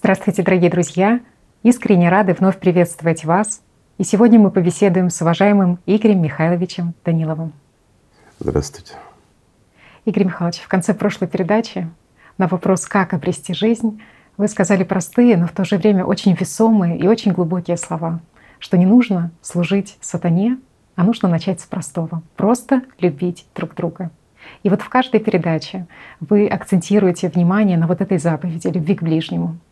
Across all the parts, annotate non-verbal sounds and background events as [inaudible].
Здравствуйте, дорогие друзья! Искренне рады вновь приветствовать вас. И сегодня мы побеседуем с уважаемым Игорем Михайловичем Даниловым. Здравствуйте. Игорь Михайлович, в конце прошлой передачи на вопрос «Как обрести жизнь?» вы сказали простые, но в то же время очень весомые и очень глубокие слова, что не нужно служить сатане, а нужно начать с простого — просто любить друг друга. И вот в каждой передаче вы акцентируете внимание на вот этой заповеди любви к ближнему —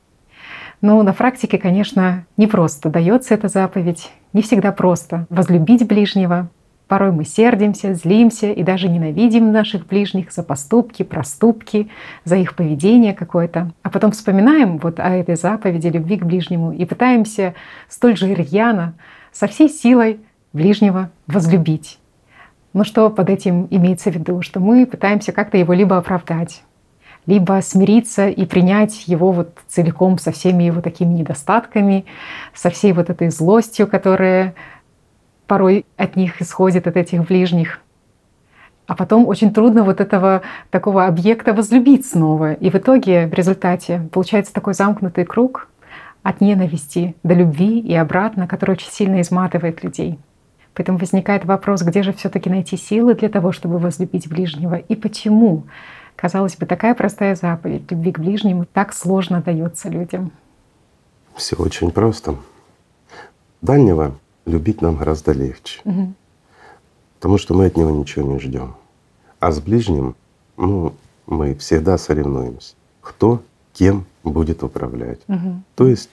но на практике, конечно, не просто дается эта заповедь, не всегда просто возлюбить ближнего. Порой мы сердимся, злимся и даже ненавидим наших ближних за поступки, проступки, за их поведение какое-то. А потом вспоминаем вот о этой заповеди любви к ближнему и пытаемся столь же рьяно, со всей силой ближнего возлюбить. Но что под этим имеется в виду? Что мы пытаемся как-то его либо оправдать, либо смириться и принять его вот целиком со всеми его такими недостатками, со всей вот этой злостью, которая порой от них исходит, от этих ближних. А потом очень трудно вот этого такого объекта возлюбить снова. И в итоге, в результате, получается такой замкнутый круг от ненависти до любви и обратно, который очень сильно изматывает людей. Поэтому возникает вопрос, где же все-таки найти силы для того, чтобы возлюбить ближнего, и почему Казалось бы, такая простая заповедь любви к ближнему так сложно дается людям. Все очень просто. Дальнего любить нам гораздо легче, угу. потому что мы от него ничего не ждем. А с ближним, ну, мы всегда соревнуемся, кто кем будет управлять. Угу. То есть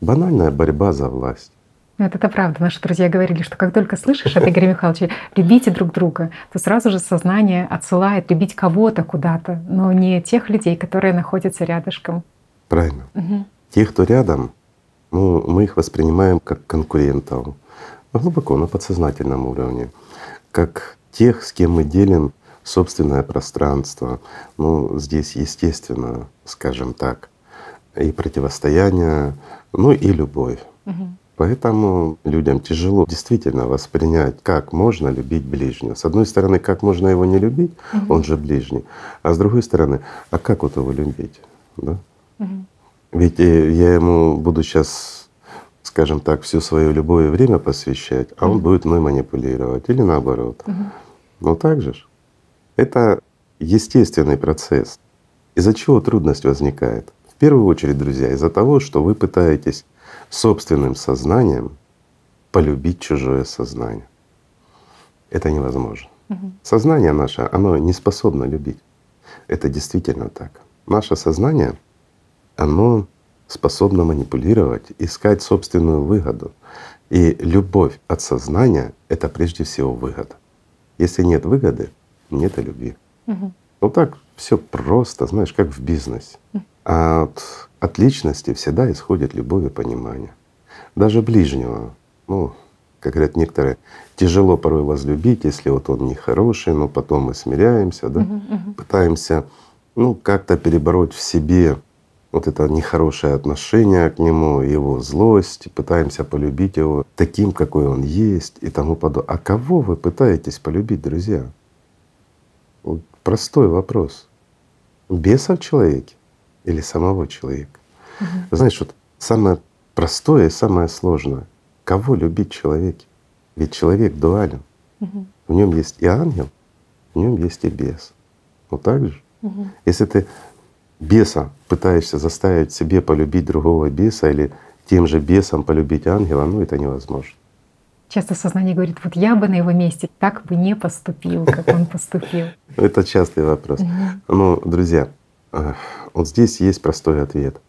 банальная борьба за власть. Нет, это правда. Наши друзья говорили, что как только слышишь от Игоря Михайловича «любите друг друга», то сразу же сознание отсылает любить кого-то куда-то, но не тех людей, которые находятся рядышком. Правильно. Угу. Те, кто рядом, ну, мы их воспринимаем как конкурентов, глубоко на подсознательном уровне, как тех, с кем мы делим собственное пространство. Ну, здесь естественно, скажем так, и противостояние, ну и любовь. Угу. Поэтому людям тяжело действительно воспринять, как можно любить ближнего. С одной стороны, как можно его не любить, угу. он же ближний, а с другой стороны, а как вот его любить? Да? Угу. Ведь э, я ему буду сейчас, скажем так, всю свою любое время посвящать, а он будет мной манипулировать или наоборот. Угу. Ну так же. Это естественный процесс. Из-за чего трудность возникает? В первую очередь, друзья, из-за того, что вы пытаетесь собственным сознанием полюбить чужое сознание. Это невозможно. Угу. Сознание наше, оно не способно любить. Это действительно так. Наше сознание, оно способно манипулировать, искать собственную выгоду. И любовь от сознания — это прежде всего выгода. Если нет выгоды, нет и любви. Угу. Ну так все просто, знаешь, как в бизнесе. А от, от личности всегда исходит любовь и понимание. Даже ближнего, ну, как говорят некоторые, тяжело порой возлюбить, если вот он нехороший, но потом мы смиряемся, да, uh-huh, uh-huh. пытаемся ну как-то перебороть в себе вот это нехорошее отношение к нему, его злость, пытаемся полюбить его таким, какой он есть и тому подобное. А кого вы пытаетесь полюбить, друзья? Вот простой вопрос. Беса в человеке или самого человека? Угу. Знаешь, вот самое простое и самое сложное — кого любить человеке? Ведь человек дуален. Угу. В нем есть и ангел, в нем есть и бес. Вот так же. Угу. Если ты беса пытаешься заставить себе полюбить другого беса или тем же бесом полюбить ангела, ну это невозможно. Часто сознание говорит, вот я бы на его месте так бы не поступил, как он поступил. [laughs] Это частый вопрос. Ну, друзья, вот здесь есть простой ответ.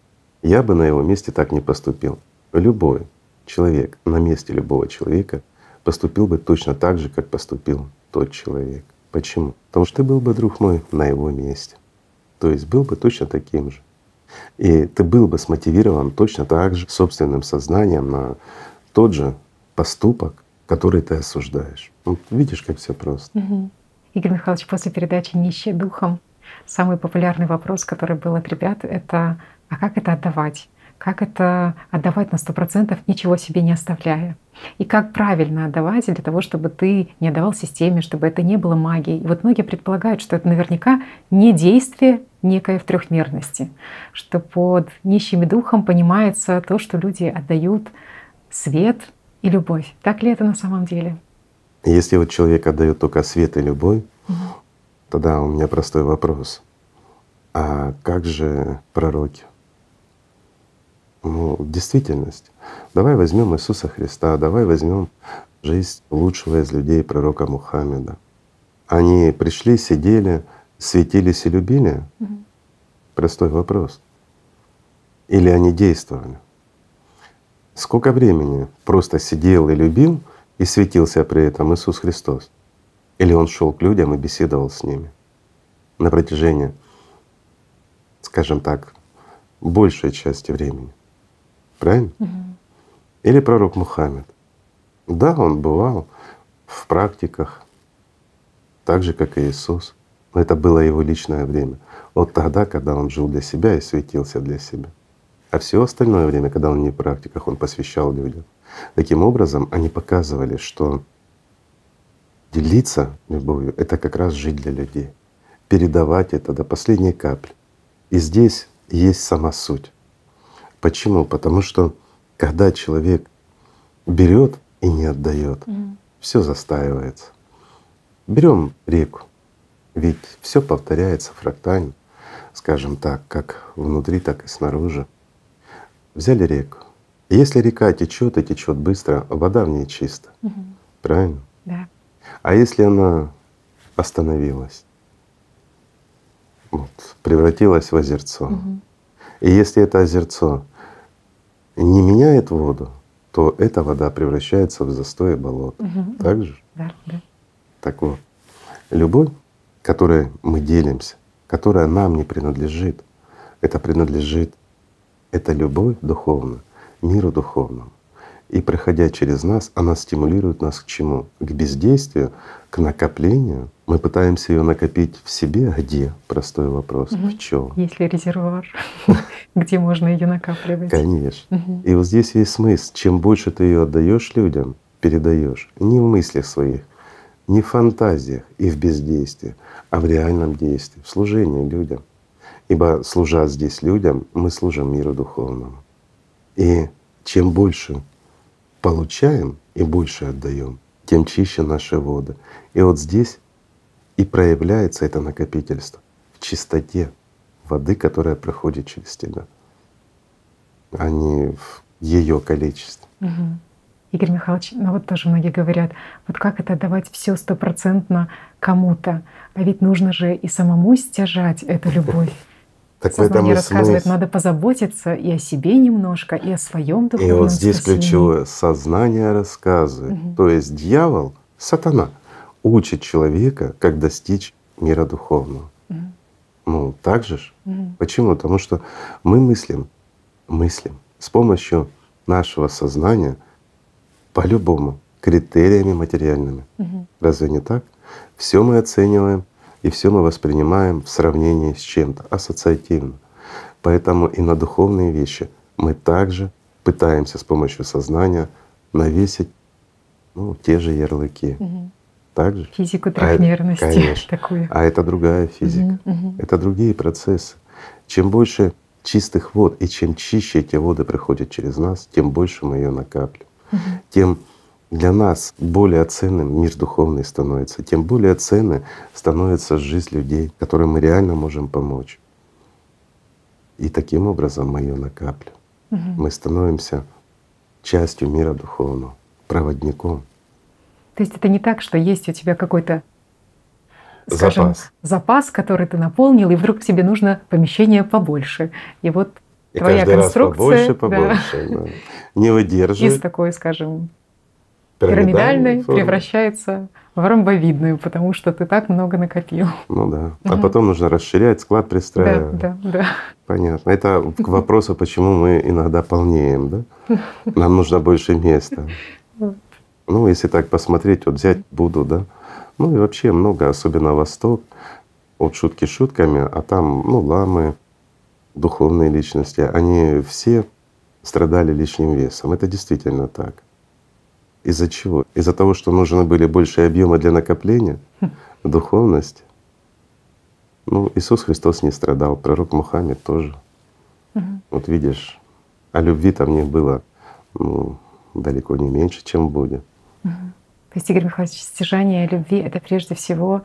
Я бы на его месте так не поступил. Любой человек на месте любого человека поступил бы точно так же, как поступил тот человек. Почему? Потому что ты был бы, друг мой, на его месте. То есть был бы точно таким же. И ты был бы смотивирован точно так же собственным сознанием на тот же поступок, который ты осуждаешь. Вот видишь, как все просто. Угу. Игорь Михайлович, после передачи «Нищие духом» самый популярный вопрос, который был от ребят, это «А как это отдавать?» как это отдавать на сто процентов, ничего себе не оставляя. И как правильно отдавать для того, чтобы ты не отдавал системе, чтобы это не было магией. И вот многие предполагают, что это наверняка не действие некой в трехмерности, что под нищими духом понимается то, что люди отдают свет и любовь. Так ли это на самом деле? Если вот человек отдает только свет и любовь, угу. Тогда у меня простой вопрос. А как же пророки? Ну, действительность. Давай возьмем Иисуса Христа, давай возьмем жизнь лучшего из людей, пророка Мухаммеда. Они пришли, сидели, светились и любили? Угу. Простой вопрос. Или они действовали? Сколько времени просто сидел и любил и светился при этом Иисус Христос? Или Он шел к людям и беседовал с ними на протяжении, скажем так, большей части времени? Правильно? Угу. Или пророк Мухаммед. Да, он бывал в практиках, так же, как и Иисус. Но это было его личное время. Вот тогда, когда он жил для себя и светился для себя. А все остальное время, когда он не в практиках, он посвящал людям. Таким образом, они показывали, что делиться любовью — это как раз жить для людей, передавать это до последней капли. И здесь есть сама суть. Почему? Потому что когда человек берет и не отдает, mm. все застаивается. Берем реку, ведь все повторяется фрактально, скажем так, как внутри, так и снаружи. Взяли реку. Если река течет и течет быстро, вода в ней чиста. Угу. Правильно? Да. А если она остановилась, вот, превратилась в озерцо, угу. и если это озерцо не меняет воду, то эта вода превращается в застой и болото. Угу. Так же? Да, да. Так вот, любовь, которой мы делимся, которая нам не принадлежит, это принадлежит, это любовь духовная миру духовному. И проходя через нас, она стимулирует нас к чему? К бездействию, к накоплению. Мы пытаемся ее накопить в себе, где? Простой вопрос. Угу. В чем? Есть ли резервуар, [laughs] где можно ее накапливать? Конечно. И вот здесь весь смысл. Чем больше ты ее отдаешь людям, передаешь, не в мыслях своих, не в фантазиях и в бездействии, а в реальном действии, в служении людям. Ибо служа здесь людям, мы служим миру духовному. И чем больше получаем и больше отдаем, тем чище наши воды. И вот здесь и проявляется это накопительство в чистоте воды, которая проходит через тебя, а не в ее количестве. Угу. Игорь Михайлович, ну вот тоже многие говорят, вот как это давать все стопроцентно кому-то, а ведь нужно же и самому стяжать эту любовь. Так Сознание рассказывает, смысл. надо позаботиться и о себе немножко, и о своем духовном И вот здесь спасении. ключевое — сознание рассказывает. Угу. То есть дьявол, сатана, учит человека, как достичь мира духовного. Угу. Ну, так же ж. Угу. Почему? Потому что мы мыслим, мыслим с помощью нашего сознания по-любому критериями материальными. Угу. Разве не так? Все мы оцениваем и все мы воспринимаем в сравнении с чем-то ассоциативно. Поэтому и на духовные вещи мы также пытаемся с помощью сознания навесить ну, те же ярлыки. Угу. Так же? Физику а трехмерности а, конечно. такую. А это другая физика, угу, угу. это другие процессы. Чем больше чистых вод и чем чище эти воды приходят через нас, тем больше мы ее накапливаем. Угу. Тем для нас более ценным мир духовный становится, тем более ценной становится жизнь людей, которым мы реально можем помочь. И таким образом мы ее накапливаем. Угу. Мы становимся частью мира духовного, проводником. То есть это не так, что есть у тебя какой-то скажем, запас. запас, который ты наполнил, и вдруг тебе нужно помещение побольше. И вот и твоя каждый конструкция раз побольше, побольше. Да. Да. Не выдерживает. Из такой, скажем, пирамидальной превращается в ромбовидную, потому что ты так много накопил. Ну да. А угу. потом нужно расширять, склад пристраивать. Да, да, да. Понятно. Это к [laughs] вопросу, почему мы иногда полнеем, да? Нам нужно больше места. [laughs] Ну, если так посмотреть, вот взять Буду, да, ну и вообще много, особенно Восток, вот шутки шутками, а там, ну, ламы, духовные личности, они все страдали лишним весом. Это действительно так. Из-за чего? Из-за того, что нужны были большие объемы для накопления духовности. Ну, Иисус Христос не страдал, пророк Мухаммед тоже. Угу. Вот видишь, а любви там не было ну, далеко не меньше, чем будет. Угу. То есть, Игорь Михайлович, стяжание любви — это прежде всего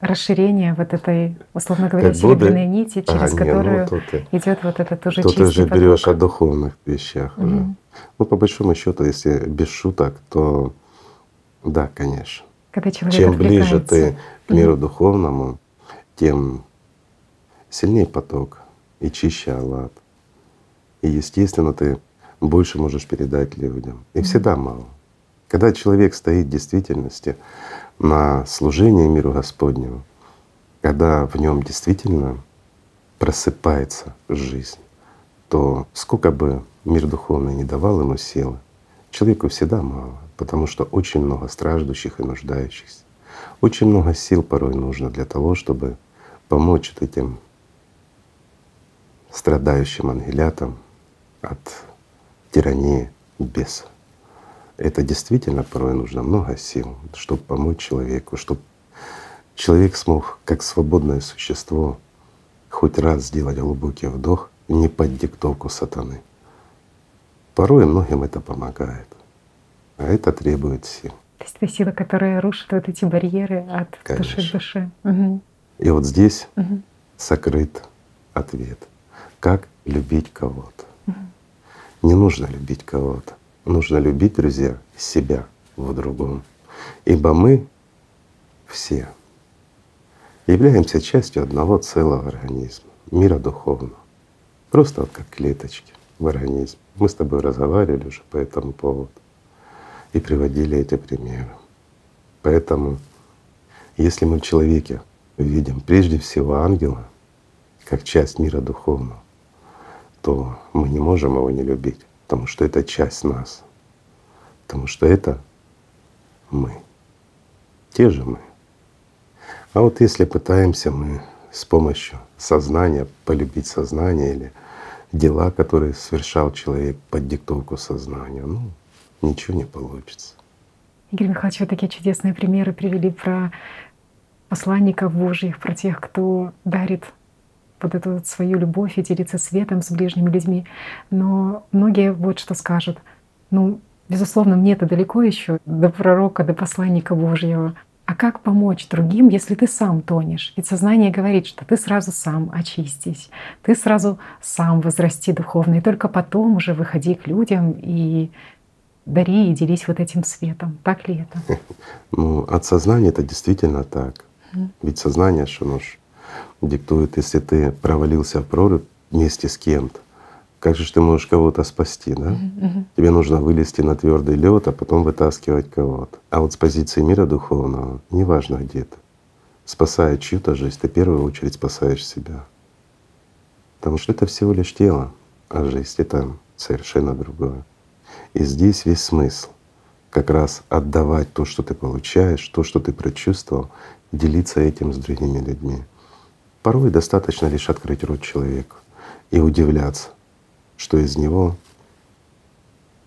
расширение вот этой, условно говоря, как серебряной нити, через а, которую ну, идет вот этот уже Тут ты уже берешь о духовных вещах угу. уже. Ну, по большому счету, если без шуток, то да, конечно. Когда человек Чем ближе ты к миру угу. духовному, тем сильнее поток и чище Аллат. И естественно, ты больше можешь передать людям. И всегда мало. Когда человек стоит в действительности на служение миру Господнему, когда в нем действительно просыпается жизнь, то сколько бы мир духовный не давал ему силы, человеку всегда мало, потому что очень много страждущих и нуждающихся. Очень много сил порой нужно для того, чтобы помочь этим страдающим ангелятам от тирании беса. Это действительно порой нужно много сил, чтобы помочь человеку, чтобы человек смог как свободное существо хоть раз сделать глубокий вдох не под диктовку сатаны. Порой многим это помогает, а это требует сил. То есть это сила, которая рушит вот эти барьеры от Конечно. души к душе. Угу. И вот здесь угу. сокрыт ответ. Как любить кого-то? Угу. Не нужно любить кого-то. Нужно любить, друзья, себя в другом. Ибо мы все являемся частью одного целого организма, мира духовного. Просто вот как клеточки в организме. Мы с тобой разговаривали уже по этому поводу и приводили эти примеры. Поэтому, если мы в человеке видим прежде всего ангела, как часть мира духовного, то мы не можем его не любить потому что это часть нас, потому что это мы, те же мы. А вот если пытаемся мы с помощью сознания полюбить сознание или дела, которые совершал человек под диктовку сознания, ну, ничего не получится. Игорь Михайлович, вы такие чудесные примеры привели про посланников Божьих, про тех, кто дарит вот эту вот свою любовь и делиться светом с ближними людьми. Но многие вот что скажут. Ну, безусловно, мне-то далеко еще до пророка, до посланника Божьего. А как помочь другим, если ты сам тонешь? Ведь сознание говорит, что ты сразу сам очистись, ты сразу сам возрасти духовно, и только потом уже выходи к людям и дари и делись вот этим светом. Так ли это? [laughs] Ну, от сознания это действительно так. Ведь сознание, что ну, диктует, если ты провалился в прорубь вместе с кем-то, как же ты можешь кого-то спасти, да? Mm-hmm. Тебе нужно вылезти на твердый лед, а потом вытаскивать кого-то. А вот с позиции мира духовного, неважно где ты, спасая чью-то жизнь, ты в первую очередь спасаешь себя. Потому что это всего лишь тело, а жизнь — это совершенно другое. И здесь весь смысл как раз отдавать то, что ты получаешь, то, что ты прочувствовал, делиться этим с другими людьми. Порой достаточно лишь открыть рот человеку и удивляться, что из него,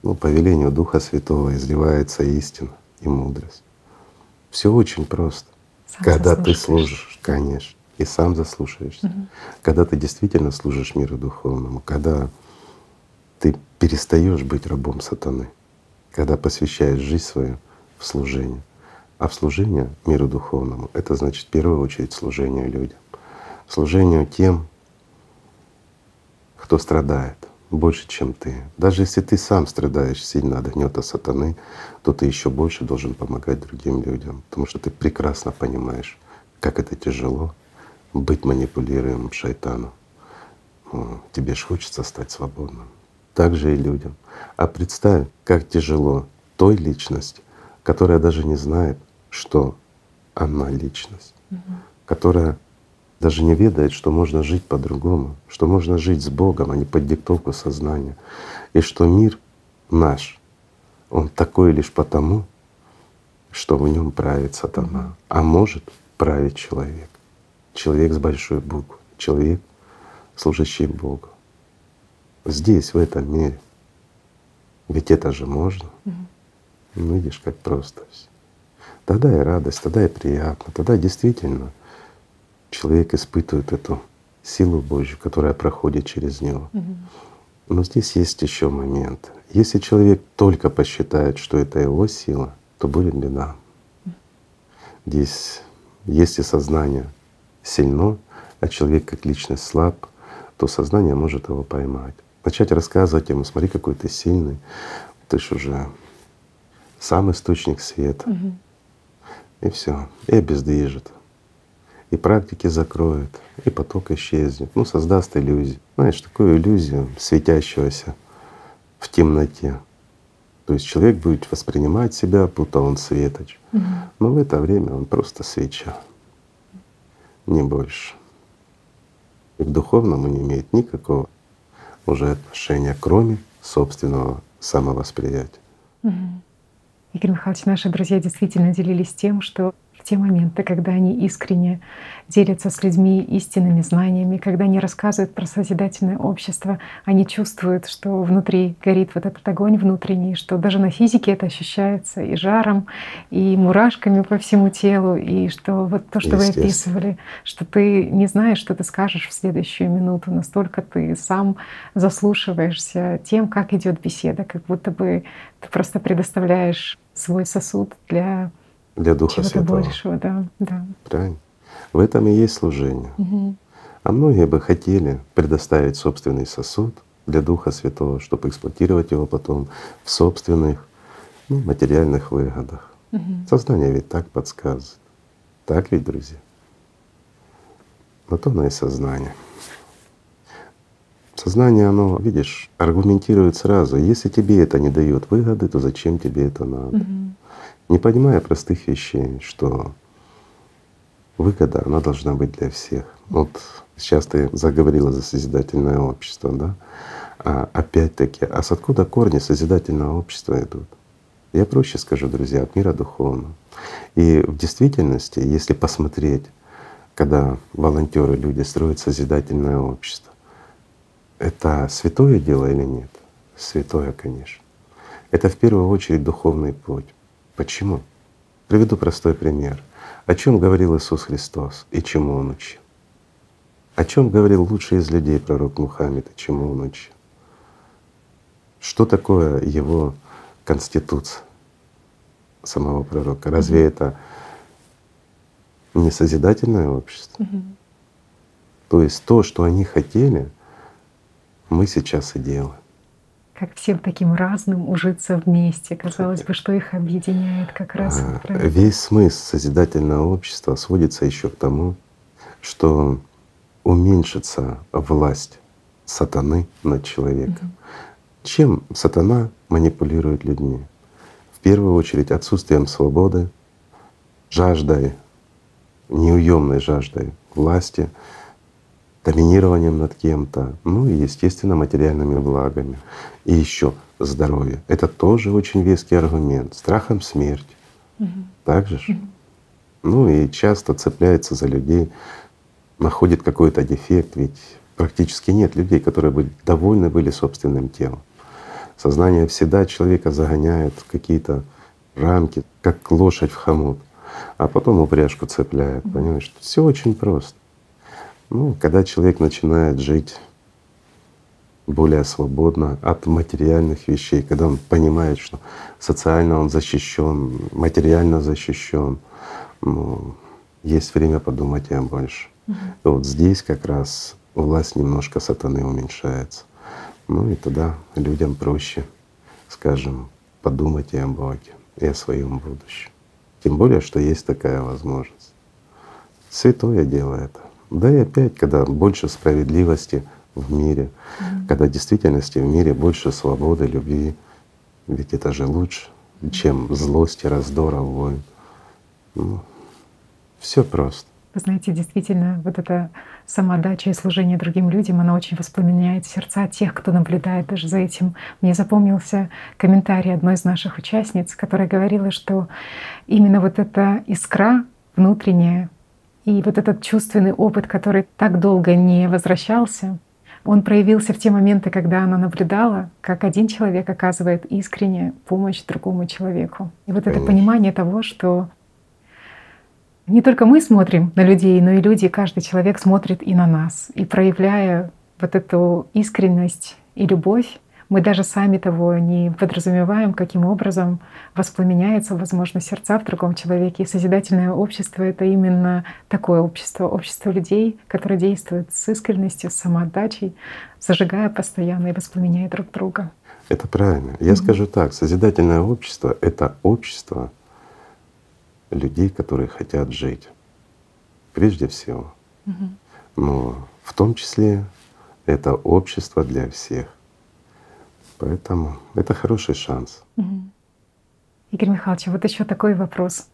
ну, по велению Духа Святого изливается истина и мудрость. Все очень просто. Сам когда ты служишь, конечно, и сам заслушаешься. Угу. Когда ты действительно служишь миру духовному, когда ты перестаешь быть рабом сатаны, когда посвящаешь жизнь свою в служение. А в служение миру духовному — это значит в первую очередь служение людям служению тем, кто страдает больше, чем ты. Даже если ты сам страдаешь сильно от гнета сатаны, то ты еще больше должен помогать другим людям, потому что ты прекрасно понимаешь, как это тяжело быть манипулируемым шайтаном. Тебе же хочется стать свободным. Так же и людям. А представь, как тяжело той личности, которая даже не знает, что она личность, угу. которая даже не ведает, что можно жить по-другому, что можно жить с Богом, а не под диктовку сознания, и что мир наш, он такой лишь потому, что в нем правит сатана, а может править человек. Человек с большой буквы, человек, служащий Богу. здесь, в этом мире. Ведь это же можно. Угу. Ну, видишь, как просто все. Тогда и радость, тогда и приятно, тогда действительно человек испытывает эту силу Божью, которая проходит через него. Угу. Но здесь есть еще момент. Если человек только посчитает, что это его сила, то будет беда. Здесь, если сознание сильно, а человек как личность слаб, то сознание может его поймать. Начать рассказывать ему, смотри, какой ты сильный, ты ж уже сам источник света. Угу. И все, и обездвижит. И практики закроет, и поток исчезнет. Ну, создаст иллюзию. Знаешь, такую иллюзию светящегося в темноте. То есть человек будет воспринимать себя, будто он светоч. Угу. Но в это время он просто свеча, не больше. И к духовному не имеет никакого уже отношения, кроме собственного самовосприятия. Угу. Игорь Михайлович, наши друзья действительно делились тем, что в те моменты, когда они искренне делятся с людьми истинными знаниями, когда они рассказывают про созидательное общество, они чувствуют, что внутри горит вот этот огонь внутренний, что даже на физике это ощущается и жаром, и мурашками по всему телу, и что вот то, что вы описывали, что ты не знаешь, что ты скажешь в следующую минуту, настолько ты сам заслушиваешься тем, как идет беседа, как будто бы ты просто предоставляешь свой сосуд для для Духа Чего-то Святого. большего, да, да. Правильно. В этом и есть служение. Угу. А многие бы хотели предоставить собственный сосуд для Духа Святого, чтобы эксплуатировать его потом в собственных ну, материальных выгодах. Угу. Сознание ведь так подсказывает. Так ведь, друзья? Вот оно и сознание. Сознание, оно, видишь, аргументирует сразу. Если тебе это не дает выгоды, то зачем тебе это надо? Угу не понимая простых вещей, что выгода, она должна быть для всех. Вот сейчас ты заговорила за созидательное общество, да? А опять-таки, а с откуда корни созидательного общества идут? Я проще скажу, друзья, от мира духовного. И в действительности, если посмотреть, когда волонтеры, люди строят созидательное общество, это святое дело или нет? Святое, конечно. Это в первую очередь духовный путь. Почему? Приведу простой пример. О чем говорил Иисус Христос и чему Он учил? О чем говорил лучший из людей пророк Мухаммед и чему он учил? Что такое его конституция самого пророка? Разве mm-hmm. это не созидательное общество? Mm-hmm. То есть то, что они хотели, мы сейчас и делаем всем таким разным ужиться вместе. Казалось бы, что их объединяет как раз. А, весь смысл созидательного общества сводится еще к тому, что уменьшится власть сатаны над человеком. Угу. Чем сатана манипулирует людьми? В первую очередь отсутствием свободы, жаждой, неуемной жаждой власти, доминированием над кем-то, ну и, естественно, материальными благами. И еще здоровье. Это тоже очень веский аргумент. Страхом смерти. Угу. Так же? Угу. Ну и часто цепляется за людей, находит какой-то дефект, ведь практически нет людей, которые бы довольны были собственным телом. Сознание всегда человека загоняет в какие-то рамки, как лошадь в хомут, а потом упряжку цепляет. Понимаешь, все очень просто. Ну, когда человек начинает жить более свободно от материальных вещей, когда он понимает, что социально он защищен, материально защищен, ну, есть время подумать и о больше. Угу. И вот здесь как раз власть немножко сатаны уменьшается. Ну и тогда людям проще, скажем, подумать и о Боге, и о своем будущем. Тем более, что есть такая возможность. Святое дело это. Да и опять, когда больше справедливости в мире, mm-hmm. когда в действительности в мире больше свободы, любви, ведь это же лучше, чем злости, раздора, войн. Ну, все просто. Вы знаете, действительно, вот эта самоотдача и служение другим людям, она очень воспламеняет сердца тех, кто наблюдает даже за этим. Мне запомнился комментарий одной из наших участниц, которая говорила, что именно вот эта искра внутренняя и вот этот чувственный опыт, который так долго не возвращался, Он проявился в те моменты, когда она наблюдала, как один человек оказывает искренне помощь другому человеку. И вот Конечно. это понимание того, что не только мы смотрим на людей, но и люди, каждый человек смотрит и на нас. И проявляя вот эту искренность и любовь, мы даже сами того не подразумеваем, каким образом воспламеняется, возможно, сердца в другом человеке. И созидательное общество — это именно такое общество, общество людей, которое действует с искренностью, с самоотдачей, зажигая постоянно и воспламеняя друг друга. Это правильно. Я mm-hmm. скажу так, созидательное общество — это общество людей, которые хотят жить. Прежде всего. Mm-hmm. Но в том числе это общество для всех. Поэтому это хороший шанс. Угу. Игорь Михайлович, вот еще такой вопрос.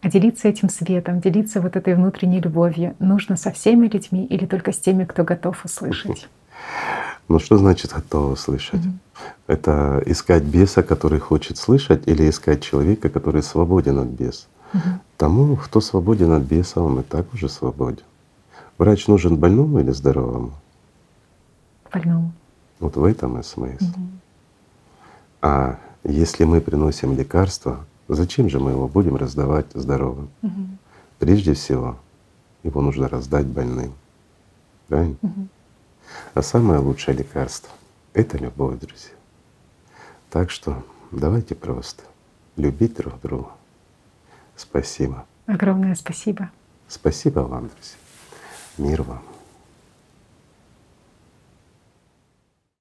А делиться этим светом, делиться вот этой внутренней любовью нужно со всеми людьми или только с теми, кто готов услышать? [laughs] Ну что значит готов услышать? Угу. Это искать беса, который хочет слышать, или искать человека, который свободен от беса? Угу. Тому, кто свободен от беса, он и так уже свободен. Врач нужен больному или здоровому? Больному. Вот в этом и смысл. Угу. А если мы приносим лекарство, зачем же мы его будем раздавать здоровым? Угу. Прежде всего, его нужно раздать больным. Правильно? Угу. А самое лучшее лекарство — это любовь, друзья. Так что давайте просто любить друг друга. Спасибо. Огромное спасибо. Спасибо вам, друзья. Мир вам.